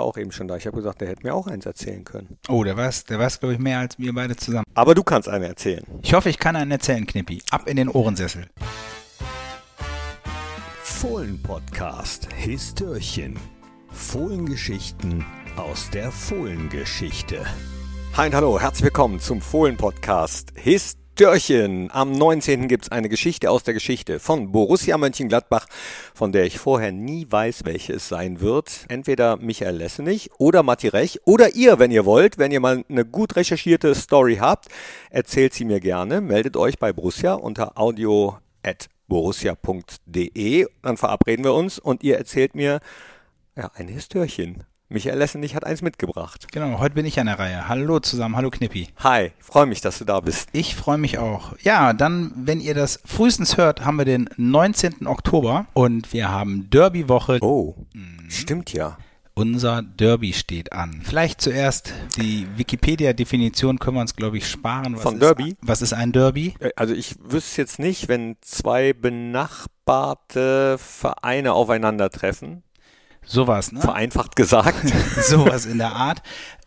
auch eben schon da. Ich habe gesagt, der hätte mir auch eins erzählen können. Oh, der weiß, der weiß, glaube ich, mehr als wir beide zusammen. Aber du kannst einen erzählen. Ich hoffe, ich kann einen erzählen, Knippi. Ab in den Ohrensessel. Fohlen-Podcast Histörchen. Fohlengeschichten aus der Fohlengeschichte. Hi und hallo, herzlich willkommen zum Fohlen-Podcast Histörchen. Am 19. gibt es eine Geschichte aus der Geschichte von Borussia Mönchengladbach, von der ich vorher nie weiß, welche es sein wird. Entweder Michael Lessenich oder Matti Rech oder ihr, wenn ihr wollt. Wenn ihr mal eine gut recherchierte Story habt, erzählt sie mir gerne. Meldet euch bei Borussia unter audio at borussia.de. Dann verabreden wir uns und ihr erzählt mir ja, ein Histörchen. Michael Lessenich hat eins mitgebracht. Genau, heute bin ich an der Reihe. Hallo zusammen, hallo Knippi. Hi, freue mich, dass du da bist. Ich freue mich auch. Ja, dann, wenn ihr das frühestens hört, haben wir den 19. Oktober und wir haben Derby-Woche. Oh, stimmt ja. Unser Derby steht an. Vielleicht zuerst die Wikipedia-Definition können wir uns, glaube ich, sparen. Was Von ist, Derby? Was ist ein Derby? Äh, Also ich wüsste jetzt nicht, wenn zwei benachbarte Vereine aufeinandertreffen, Sowas, ne? vereinfacht gesagt. Sowas in der Art.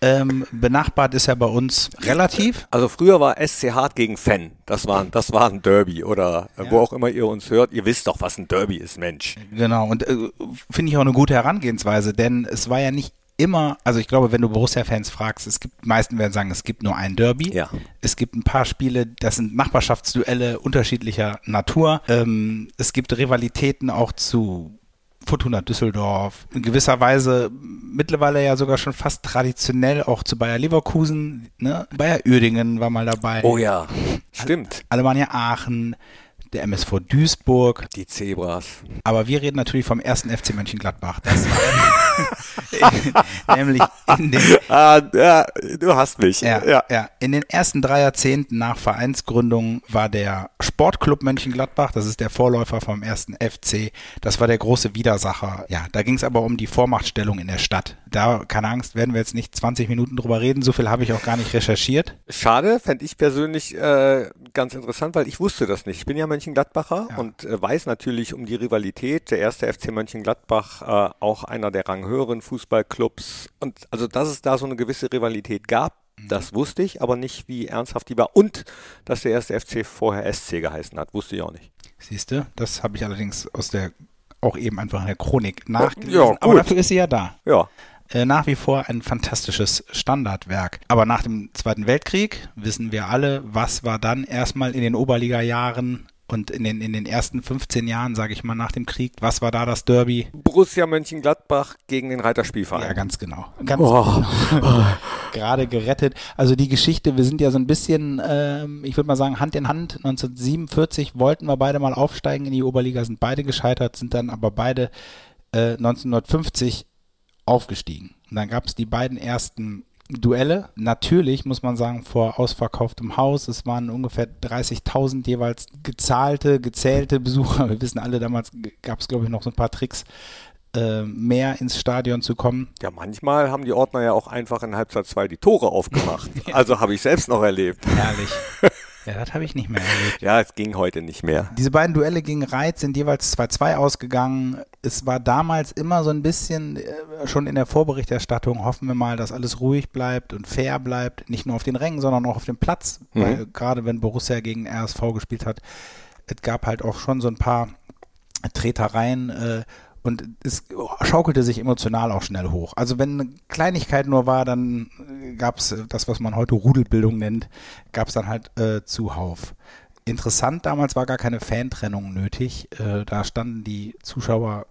Ähm, benachbart ist ja bei uns relativ. Also früher war SC Hart gegen Fan. Das war, das war ein Derby oder äh, wo Ja. auch immer ihr uns hört. Ihr wisst doch, was ein Derby ist, Mensch. Genau, und äh, finde ich auch eine gute Herangehensweise, denn es war ja nicht immer, also ich glaube, wenn du Borussia-Fans fragst, es gibt, meisten werden sagen, es gibt nur ein Derby. Ja. Es gibt ein paar Spiele, das sind Nachbarschaftsduelle unterschiedlicher Natur. Ähm, es gibt Rivalitäten auch zu Fortuna Düsseldorf, in gewisser Weise mittlerweile ja sogar schon fast traditionell auch zu Bayer Leverkusen, ne? Bayer Uerdingen war mal dabei, Oh ja, stimmt. Alemannia Aachen, der MSV Duisburg, Die Zebras. aber wir reden natürlich vom ersten FC Mönchengladbach. Das war nämlich in den, Ah, ja, du hast mich. ja, ja. in den ersten drei Jahrzehnten nach Vereinsgründung war der Sportclub Mönchengladbach, das ist der Vorläufer vom ersten FC, das war der große Widersacher. Ja, da ging es aber um die Vormachtstellung in der Stadt. Da, keine Angst, werden wir jetzt nicht 20 Minuten drüber reden, so viel habe ich auch gar nicht recherchiert. Schade, fände ich persönlich äh, ganz interessant, weil ich wusste das nicht. Ich bin ja Mönchengladbacher Ja. und äh, weiß natürlich um die Rivalität. Der erste FC Mönchengladbach, äh, auch einer der ranghöheren Fußballclubs. Und also, dass es da so eine gewisse Rivalität gab, Mhm. das wusste ich, aber nicht, wie ernsthaft die war. Und dass der erste FC vorher SC geheißen hat, wusste ich auch nicht. Siehst du, das habe ich allerdings aus der, auch eben einfach in der Chronik nachgelesen. Ja, aber gut. dafür ist sie ja da. Ja, äh, nach wie vor ein fantastisches Standardwerk. Aber nach dem Zweiten Weltkrieg wissen wir alle, was war dann erstmal in den Oberliga-Jahren und in den, in den ersten 15 Jahren, sage ich mal, nach dem Krieg, was war da das Derby? Borussia Mönchengladbach gegen den Reiterspielverein. Ja, ganz genau. Ganz Oh. genau. Gerade gerettet. Also die Geschichte, wir sind ja so ein bisschen, ähm, ich würde mal sagen, Hand in Hand. 1947 wollten wir beide mal aufsteigen in die Oberliga, sind beide gescheitert, sind dann aber beide äh, 1950 aufgestiegen. Und dann gab es die beiden ersten Duelle. Natürlich muss man sagen, vor ausverkauftem Haus. Es waren ungefähr 30.000 jeweils gezahlte, gezählte Besucher. Wir wissen alle, damals gab es, glaube ich, noch so ein paar Tricks, äh, mehr ins Stadion zu kommen. Ja, manchmal haben die Ordner ja auch einfach in Halbzeit 2 die Tore aufgemacht. Also habe ich selbst noch erlebt. Herrlich. ja, das habe ich nicht mehr erlebt. Ja, es ging heute nicht mehr. Diese beiden Duelle gegen Reit sind jeweils 2-2 ausgegangen. Es war damals immer so ein bisschen, äh, schon in der Vorberichterstattung, hoffen wir mal, dass alles ruhig bleibt und fair bleibt. Nicht nur auf den Rängen, sondern auch auf dem Platz. Mhm. Weil gerade wenn Borussia gegen RSV gespielt hat, es gab halt auch schon so ein paar Tretereien. Äh, und es schaukelte sich emotional auch schnell hoch. Also wenn eine Kleinigkeit nur war, dann gab es das, was man heute Rudelbildung nennt, gab es dann halt äh, zuhauf. Interessant damals war gar keine Fantrennung nötig. Äh, da standen die Zuschauer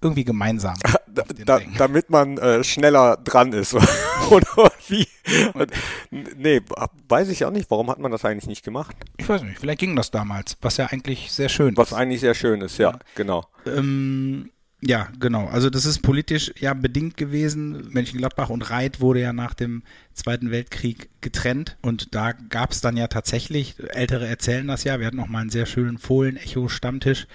irgendwie gemeinsam. Da, da, damit man äh, schneller dran ist. Oder wie? Und, nee, weiß ich auch nicht. Warum hat man das eigentlich nicht gemacht? ich weiß nicht, vielleicht ging das damals, was ja eigentlich sehr schön Was ist. eigentlich sehr schön ist, ja, Ja. genau. Ähm, ja, genau. Also das ist politisch ja bedingt gewesen. Mönchengladbach und Reit wurde ja nach dem Zweiten Weltkrieg getrennt und da gab es dann ja tatsächlich, Ältere erzählen das ja, wir hatten noch mal einen sehr schönen Fohlen-Echo-Stammtisch,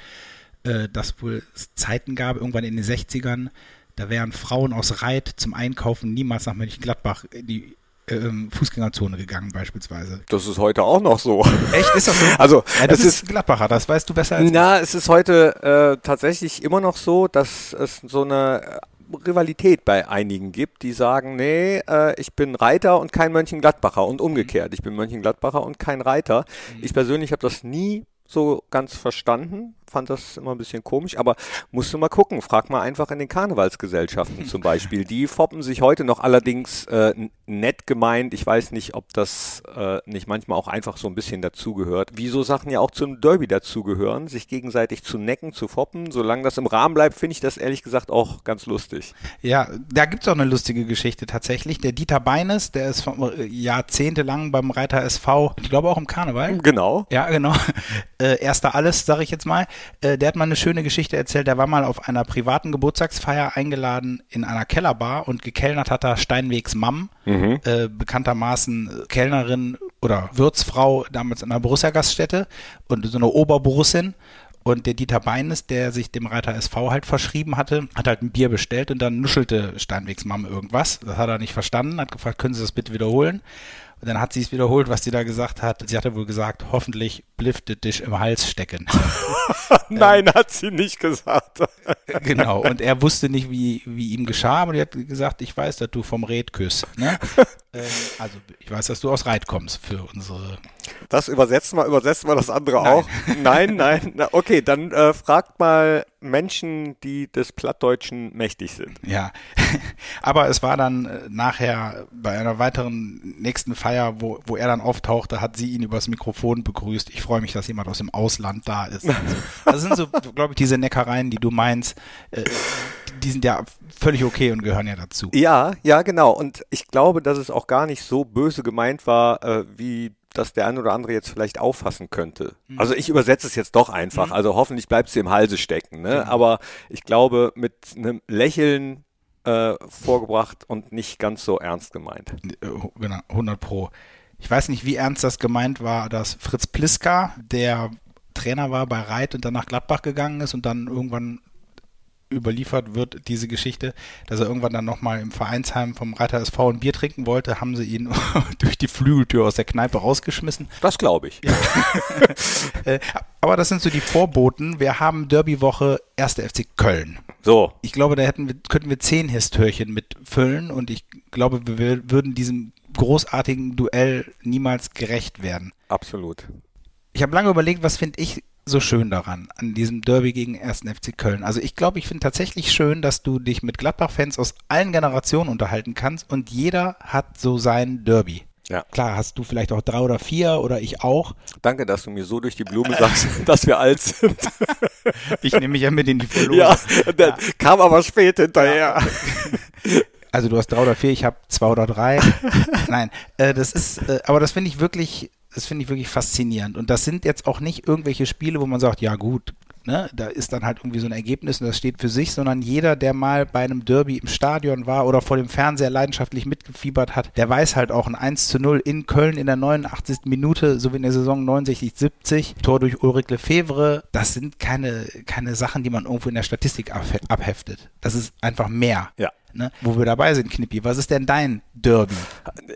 äh, dass wohl Zeiten gab, irgendwann in den 60ern, da wären Frauen aus Reit zum Einkaufen niemals nach Mönchengladbach in die ähm, Fußgängerzone gegangen beispielsweise. Das ist heute auch noch so. Echt? Ist das so? Also, ja, das ist Gladbacher, das weißt du besser als ich. Na, es ist heute äh, tatsächlich immer noch so, dass es so eine Rivalität bei einigen gibt, die sagen, nee, äh, ich bin Reiter und kein Mönchengladbacher und umgekehrt, ich bin Mönchengladbacher und kein Reiter. Mhm. Ich persönlich habe das nie so ganz verstanden, fand das immer ein bisschen komisch, aber musst du mal gucken, frag mal einfach in den Karnevalsgesellschaften zum Beispiel. Die foppen sich heute noch allerdings äh, nett gemeint. Ich weiß nicht, ob das äh, nicht manchmal auch einfach so ein bisschen dazugehört. Wie so Sachen ja auch zum Derby dazugehören, sich gegenseitig zu necken, zu foppen. Solange das im Rahmen bleibt, finde ich das ehrlich gesagt auch ganz lustig. Ja, da gibt es auch eine lustige Geschichte tatsächlich. Der Dieter Beines, der ist äh, jahrzehntelang beim Reiter SV, ich glaube auch im Karneval. Genau. Ja, genau. Äh, erster alles, sage ich jetzt mal. Äh, der hat mal eine schöne Geschichte erzählt. Der war mal auf einer privaten Geburtstagsfeier eingeladen in einer Kellerbar und gekellnert hat er Steinwegs Mam, mhm. äh, bekanntermaßen Kellnerin oder Wirtsfrau damals in einer Borussia-Gaststätte und so eine Oberborussin. Und der Dieter Beines, der sich dem Reiter SV halt verschrieben hatte, hat halt ein Bier bestellt und dann nuschelte Steinwegs Mam irgendwas. Das hat er nicht verstanden, hat gefragt, können Sie das bitte wiederholen? Und dann hat sie es wiederholt, was sie da gesagt hat. Sie hatte wohl gesagt, hoffentlich bliftet dich im Hals stecken. Nein, ähm, hat sie nicht gesagt. genau, und er wusste nicht, wie, wie ihm geschah, aber die hat gesagt, ich weiß, dass du vom Red küsst. Ne? ähm, also ich weiß, dass du aus Reit kommst für unsere das übersetzen wir, übersetzen wir das andere nein. auch? Nein, nein. Na, okay, dann äh, fragt mal Menschen, die des Plattdeutschen mächtig sind. Ja, aber es war dann äh, nachher bei einer weiteren nächsten Feier, wo, wo er dann auftauchte, hat sie ihn übers Mikrofon begrüßt. Ich freue mich, dass jemand aus dem Ausland da ist. Also, das sind so, glaube ich, diese Neckereien, die du meinst. Äh, die sind ja völlig okay und gehören ja dazu. Ja, ja, genau. Und ich glaube, dass es auch gar nicht so böse gemeint war, äh, wie das der ein oder andere jetzt vielleicht auffassen könnte. Mhm. Also ich übersetze es jetzt doch einfach. Mhm. Also hoffentlich bleibt sie im Halse stecken. Ne? Mhm. Aber ich glaube, mit einem Lächeln äh, vorgebracht und nicht ganz so ernst gemeint. Äh, genau, 100 Pro. Ich weiß nicht, wie ernst das gemeint war, dass Fritz Pliska, der Trainer war bei Reit und dann nach Gladbach gegangen ist und dann irgendwann überliefert wird, diese Geschichte, dass er irgendwann dann nochmal im Vereinsheim vom Reiter SV ein Bier trinken wollte, haben sie ihn durch die Flügeltür aus der Kneipe rausgeschmissen. Das glaube ich. Ja. Äh, aber das sind so die Vorboten. Wir haben Derbywoche 1. FC Köln. So. Ich glaube, da hätten wir, könnten wir zehn Histörchen mitfüllen und ich glaube, wir würden diesem großartigen Duell niemals gerecht werden. Absolut. Ich habe lange überlegt, was finde ich so schön daran, an diesem Derby gegen 1. FC Köln? Also ich glaube, ich finde tatsächlich schön, dass du dich mit Gladbach-Fans aus allen Generationen unterhalten kannst und jeder hat so sein Derby. Ja. Klar, hast du vielleicht auch drei oder vier oder ich auch. Danke, dass du mir so durch die Blume sagst, dass wir alt sind. ich nehme mich ja mit in die Verlosung. Ja, ja. kam aber spät hinterher. Also du hast drei oder vier, ich habe zwei oder drei. Nein, äh, das ist, äh, aber das finde ich wirklich das finde ich wirklich faszinierend. Und das sind jetzt auch nicht irgendwelche Spiele, wo man sagt, ja gut, ne, da ist dann halt irgendwie so ein Ergebnis und das steht für sich, sondern jeder, der mal bei einem Derby im Stadion war oder vor dem Fernseher leidenschaftlich mitgefiebert hat, der weiß halt auch ein 1 zu 0 in Köln in der 89. Minute, so wie in der Saison 69, 70, Tor durch Ulrich Lefebvre, das sind keine, keine Sachen, die man irgendwo in der Statistik abheftet. Das ist einfach mehr. Ja. Ne, wo wir dabei sind, Knippi. Was ist denn dein Derby?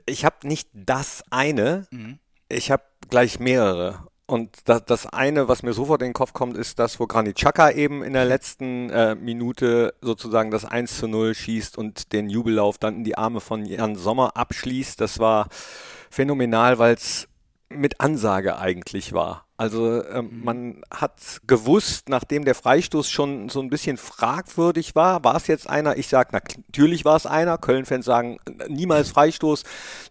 Ich habe nicht das eine. Mhm ich habe gleich mehrere. Und das, das eine, was mir sofort in den Kopf kommt, ist das, wo Granit Xhaka eben in der letzten äh, Minute sozusagen das 1 zu 0 schießt und den Jubellauf dann in die Arme von Jan Sommer abschließt. Das war phänomenal, weil es mit Ansage eigentlich war. Also mhm. man hat gewusst, nachdem der Freistoß schon so ein bisschen fragwürdig war, war es jetzt einer? Ich sage, natürlich war es einer. Köln-Fans sagen, niemals Freistoß.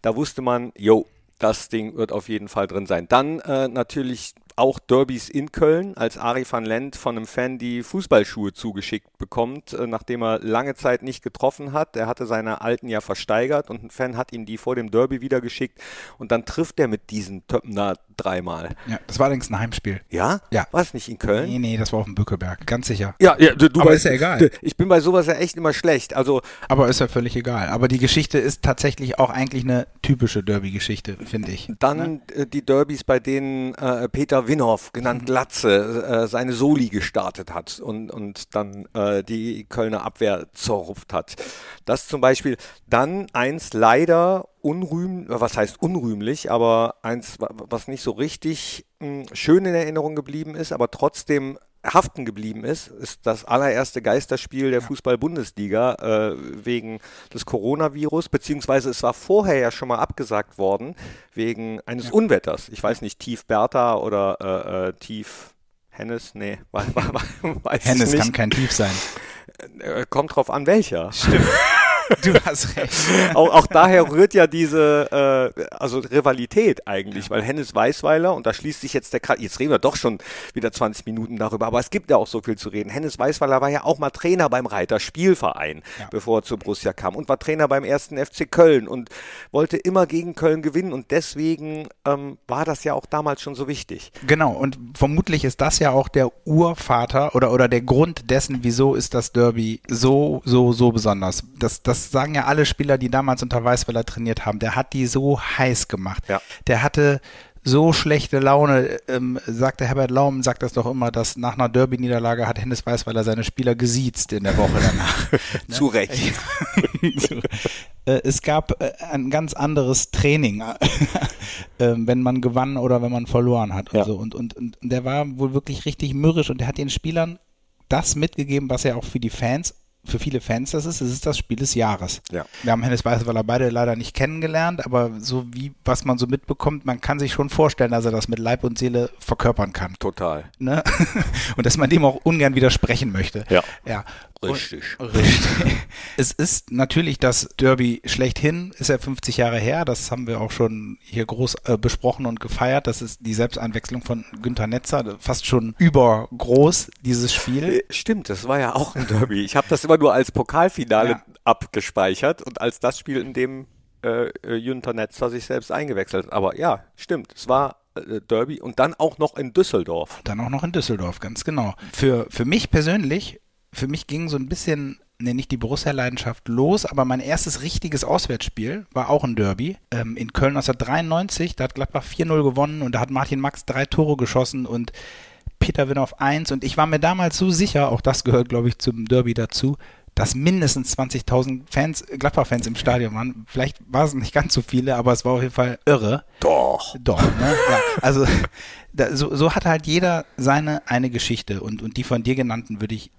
Da wusste man, jo, das Ding wird auf jeden Fall drin sein. Dann äh, natürlich auch Derbys in Köln, als Ari van Lent von einem Fan die Fußballschuhe zugeschickt bekommt, äh, nachdem er lange Zeit nicht getroffen hat. Er hatte seine alten ja versteigert und ein Fan hat ihm die vor dem Derby wieder geschickt und dann trifft er mit diesen Töppen da dreimal. Ja, das war allerdings ein Heimspiel. Ja? Ja. War es nicht in Köln? Nee, nee, das war auf dem Bückeberg, ganz sicher. Ja, ja du, du Aber weißt, ist ja egal. Ich bin bei sowas ja echt immer schlecht. Also, Aber ist ja völlig egal. Aber die Geschichte ist tatsächlich auch eigentlich eine typische Derby-Geschichte, finde ich. Dann ne? Äh, die Derbys, bei denen äh, Peter Winhoff, genannt mhm. Glatze, äh, seine Soli gestartet hat und, und dann äh, die Kölner Abwehr zerrupft hat. Das zum Beispiel. Dann eins leider unrühmlich, was heißt unrühmlich, aber eins, was nicht so richtig mh, hm, schön in Erinnerung geblieben ist, aber trotzdem haften geblieben ist, ist das allererste Geisterspiel der Fußball-Bundesliga äh, wegen des Coronavirus, beziehungsweise es war vorher ja schon mal abgesagt worden wegen eines Unwetters. Ich weiß nicht, Tief Bertha oder äh, äh, Tief Hennes, nee, weiß, weiß Hennes kann kein Tief sein. Äh, kommt drauf an, welcher. Stimmt. Du hast recht. auch, auch daher rührt ja diese äh, also Rivalität eigentlich, weil Hennes Weißweiler, und da schließt sich jetzt der Kreis, jetzt reden wir doch schon wieder 20 Minuten darüber, aber es gibt ja auch so viel zu reden. Hennes Weißweiler war ja auch mal Trainer beim Reiter Spielverein, ja. bevor er zu Borussia kam und war Trainer beim ersten FC Köln und wollte immer gegen Köln gewinnen und deswegen ähm, war das ja auch damals schon so wichtig. Genau, und vermutlich ist das ja auch der Urvater oder, oder der Grund dessen, wieso ist das Derby so, so, so besonders. Das, das das sagen ja alle Spieler, die damals unter Weißweiler trainiert haben, der hat die so heiß gemacht. Ja. Der hatte so schlechte Laune, ähm, sagte Herbert Laum, sagt das doch immer, dass nach einer Derby-Niederlage hat Hennes Weißweiler seine Spieler gesiezt in der Woche danach. ne? Zu Recht. äh, es gab äh, ein ganz anderes Training, äh, wenn man gewann oder wenn man verloren hat und ja. so. Und, und, und der war wohl wirklich richtig mürrisch und der hat den Spielern das mitgegeben, was er auch für die Fans für viele Fans das ist, es ist das Spiel des Jahres. Ja. Wir haben Hennes Weißweiler beide leider nicht kennengelernt, aber so wie, was man so mitbekommt, man kann sich schon vorstellen, dass er das mit Leib und Seele verkörpern kann. Total. Ne? Und dass man dem auch ungern widersprechen möchte. Ja. ja. Richtig. Richtig. es ist natürlich das Derby schlechthin, ist ja 50 Jahre her, das haben wir auch schon hier groß äh, besprochen und gefeiert. Das ist die Selbsteinwechslung von Günter Netzer, fast schon übergroß, dieses Spiel. Äh, stimmt, das war ja auch ein Derby. Ich habe das immer nur als Pokalfinale ja. abgespeichert und als das Spiel, in dem äh, Günter Netzer sich selbst eingewechselt hat. Aber ja, stimmt, es war äh, Derby und dann auch noch in Düsseldorf. Dann auch noch in Düsseldorf, ganz genau. Für, für mich persönlich für mich ging so ein bisschen, ne, nicht die Borussia-Leidenschaft los, aber mein erstes richtiges Auswärtsspiel war auch ein Derby ähm, in Köln 1993. Da hat Gladbach 4-0 gewonnen und da hat Martin Max drei Tore geschossen und Peter Win auf 1. Und ich war mir damals so sicher, auch das gehört, glaube ich, zum Derby dazu, dass mindestens 20.000 Fans, Gladbach-Fans im Stadion waren. Vielleicht war es nicht ganz so viele, aber es war auf jeden Fall irre. Doch. Doch, ne? ja, also da, so, so hat halt jeder seine eine Geschichte und, und die von dir genannten würde ich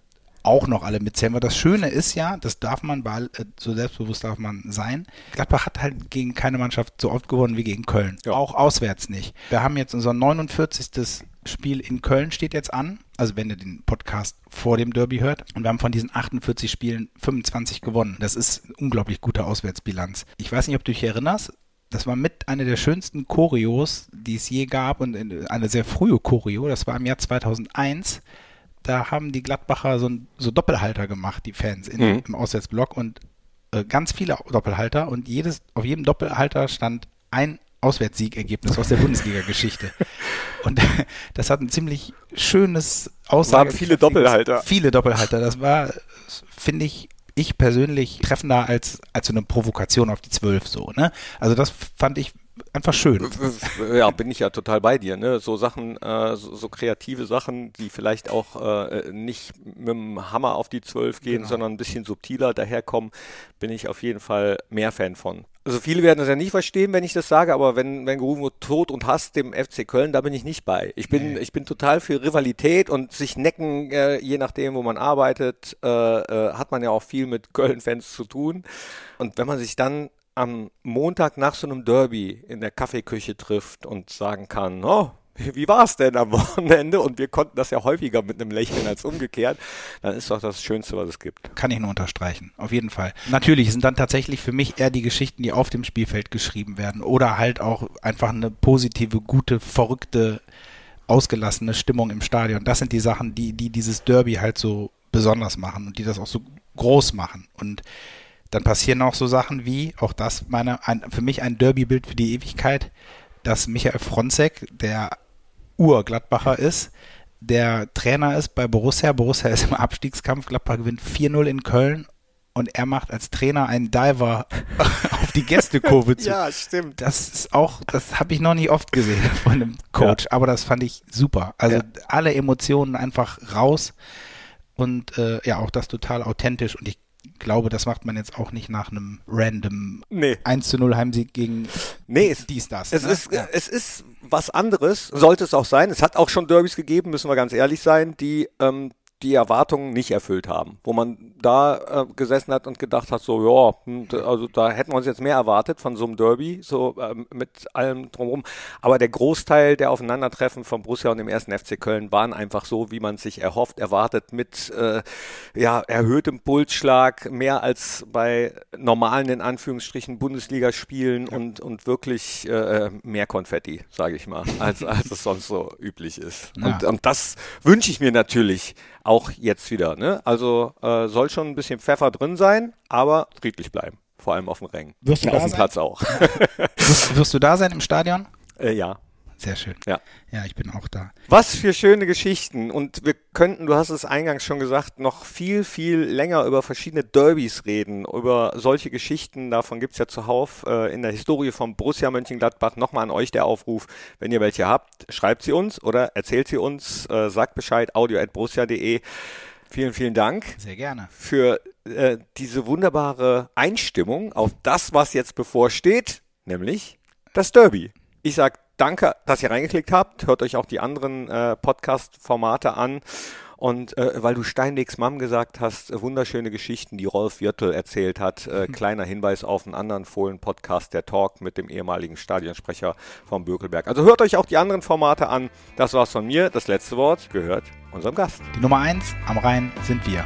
auch noch alle mitzählen. Weil das Schöne ist ja, das darf man, äh, so selbstbewusst darf man sein. Gladbach hat halt gegen keine Mannschaft so oft gewonnen wie gegen Köln. Ja. Auch auswärts nicht. Wir haben jetzt unser 49. Spiel in Köln steht jetzt an. Also wenn ihr den Podcast vor dem Derby hört. Und wir haben von diesen 48 Spielen 25 gewonnen. Das ist eine unglaublich gute Auswärtsbilanz. Ich weiß nicht, ob du dich erinnerst. Das war mit einer der schönsten Choreos, die es je gab und eine sehr frühe Choreo. Das war im Jahr 2001 da haben die Gladbacher so, so Doppelhalter gemacht, die Fans in, mhm. im Auswärtsblock und äh, ganz viele Doppelhalter und jedes, auf jedem Doppelhalter stand ein Auswärtssiegergebnis aus der Bundesliga-Geschichte. Und das hat ein ziemlich schönes Aussage. Waren viele Doppelhalter. Viele Doppelhalter. Das war, finde ich, ich persönlich treffender als, als so eine Provokation auf die Zwölf so, ne? Also das fand ich einfach schön. Ja, bin ich ja total bei dir. Ne? So Sachen, äh, so, so, kreative Sachen, die vielleicht auch äh, nicht mit dem Hammer auf die Zwölf gehen, genau. sondern ein bisschen subtiler daherkommen, bin ich auf jeden Fall mehr Fan von. Also viele werden das ja nicht verstehen, wenn ich das sage, aber wenn, wenn gerufen wird Tod und Hass dem FC Köln, da bin ich nicht bei. Ich bin, nee. ich bin total für Rivalität und sich necken, äh, je nachdem, wo man arbeitet, äh, äh, hat man ja auch viel mit Köln-Fans zu tun. Und wenn man sich dann am Montag nach so einem Derby in der Kaffeeküche trifft und sagen kann, oh, wie war es denn am Wochenende? Und wir konnten das ja häufiger mit einem Lächeln als umgekehrt. Dann ist doch das Schönste, was es gibt. Kann ich nur unterstreichen. Auf jeden Fall. Natürlich sind dann tatsächlich für mich eher die Geschichten, die auf dem Spielfeld geschrieben werden. Oder halt auch einfach eine positive, gute, verrückte, ausgelassene Stimmung im Stadion. Das sind die Sachen, die, die dieses Derby halt so besonders machen und die das auch so groß machen. Und dann passieren auch so Sachen wie, auch das meine, ein, für mich ein Derby-Bild für die Ewigkeit, dass Michael Fronzek, der Ur-Gladbacher ist, der Trainer ist bei Borussia. Borussia ist im Abstiegskampf. Gladbach gewinnt 4-0 in Köln und er macht als Trainer einen Diver auf die Gästekurve zu. ja, stimmt. Das ist auch, das habe ich noch nicht oft gesehen von einem Coach, ja. aber das fand ich super. Also ja. alle Emotionen einfach raus und äh, ja, auch das total authentisch und ich glaube, das macht man jetzt auch nicht nach einem random Nee. 1 zu 0 Heimsieg gegen Nee, es, die Stars. es, ne? ist, ja. es ist was anderes, sollte es auch sein. Es hat auch schon Derbys gegeben, müssen wir ganz ehrlich sein, die ähm, die Erwartungen nicht erfüllt haben. Wo man da äh, gesessen hat und gedacht hat, so, ja, hm, also da hätten wir uns jetzt mehr erwartet von so einem Derby, so ähm, mit allem drumherum. Aber der Großteil der Aufeinandertreffen von Borussia und dem ersten FC Köln waren einfach so, wie man sich erhofft, erwartet, mit äh, ja, erhöhtem Pulsschlag, mehr als bei normalen, in Anführungsstrichen, Bundesligaspielen und, und wirklich äh, mehr Konfetti, sage ich mal, als, als es sonst so üblich ist. Ja. Und, und das wünsche ich mir natürlich auch jetzt wieder. Ne? Also äh, soll schon ein bisschen Pfeffer drin sein, aber friedlich bleiben. Vor allem auf dem Rängen. Wirst du auf da dem sein? Platz auch. wirst, wirst du da sein im Stadion? äh, ja. Sehr schön. Ja. Ja, ich bin auch da. Was für schöne Geschichten. Und wir könnten, du hast es eingangs schon gesagt, noch viel, viel länger über verschiedene Derbys reden, über solche Geschichten. Davon gibt's ja zuhauf äh, in der Historie von Borussia Mönchengladbach. Nochmal an euch der Aufruf, wenn ihr welche habt, schreibt sie uns oder erzählt sie uns, äh, sagt Bescheid, audio.borussia.de. Vielen, vielen Dank Sehr gerne. für äh, diese wunderbare Einstimmung auf das, was jetzt bevorsteht, nämlich das Derby. Ich sag danke, dass ihr reingeklickt habt. Hört euch auch die anderen äh, Podcast-Formate an. Und äh, weil du Steinwegs Mom gesagt hast, äh, wunderschöne Geschichten, die Rolf Wirtel erzählt hat. Äh, kleiner Hinweis auf einen anderen Fohlen-Podcast, der Talk mit dem ehemaligen Stadionsprecher vom Bökelberg. Also hört euch auch die anderen Formate an. Das war's von mir. Das letzte Wort gehört unserem Gast. Die Nummer 1 am Rhein sind wir.